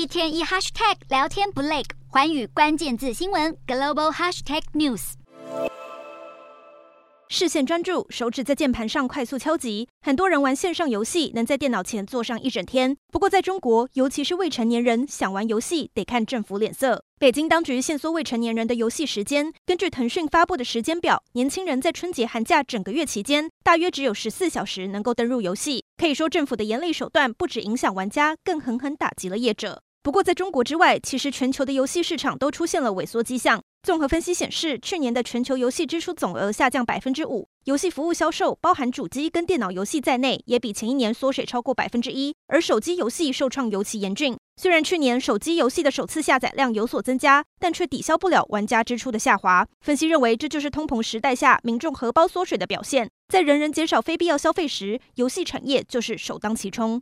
一天一 hashtag 聊天不累，寰宇关键字新闻 global hashtag news。视线专注，手指在键盘上快速敲击。很多人玩线上游戏，能在电脑前坐上一整天。不过，在中国，尤其是未成年人想玩游戏，得看政府脸色。北京当局限缩未成年人的游戏时间。根据腾讯发布的时间表，年轻人在春节寒假整个月期间，大约只有十四小时能够登入游戏。可以说，政府的严厉手段不止影响玩家，更狠狠打击了业者。不过，在中国之外，其实全球的游戏市场都出现了萎缩迹象。综合分析显示，去年的全球游戏支出总额下降百分之五，游戏服务销售（包含主机跟电脑游戏在内）也比前一年缩水超过百分之一。而手机游戏受创尤其严峻，虽然去年手机游戏的首次下载量有所增加，但却抵消不了玩家支出的下滑。分析认为，这就是通膨时代下民众荷包缩水的表现。在人人减少非必要消费时，游戏产业就是首当其冲。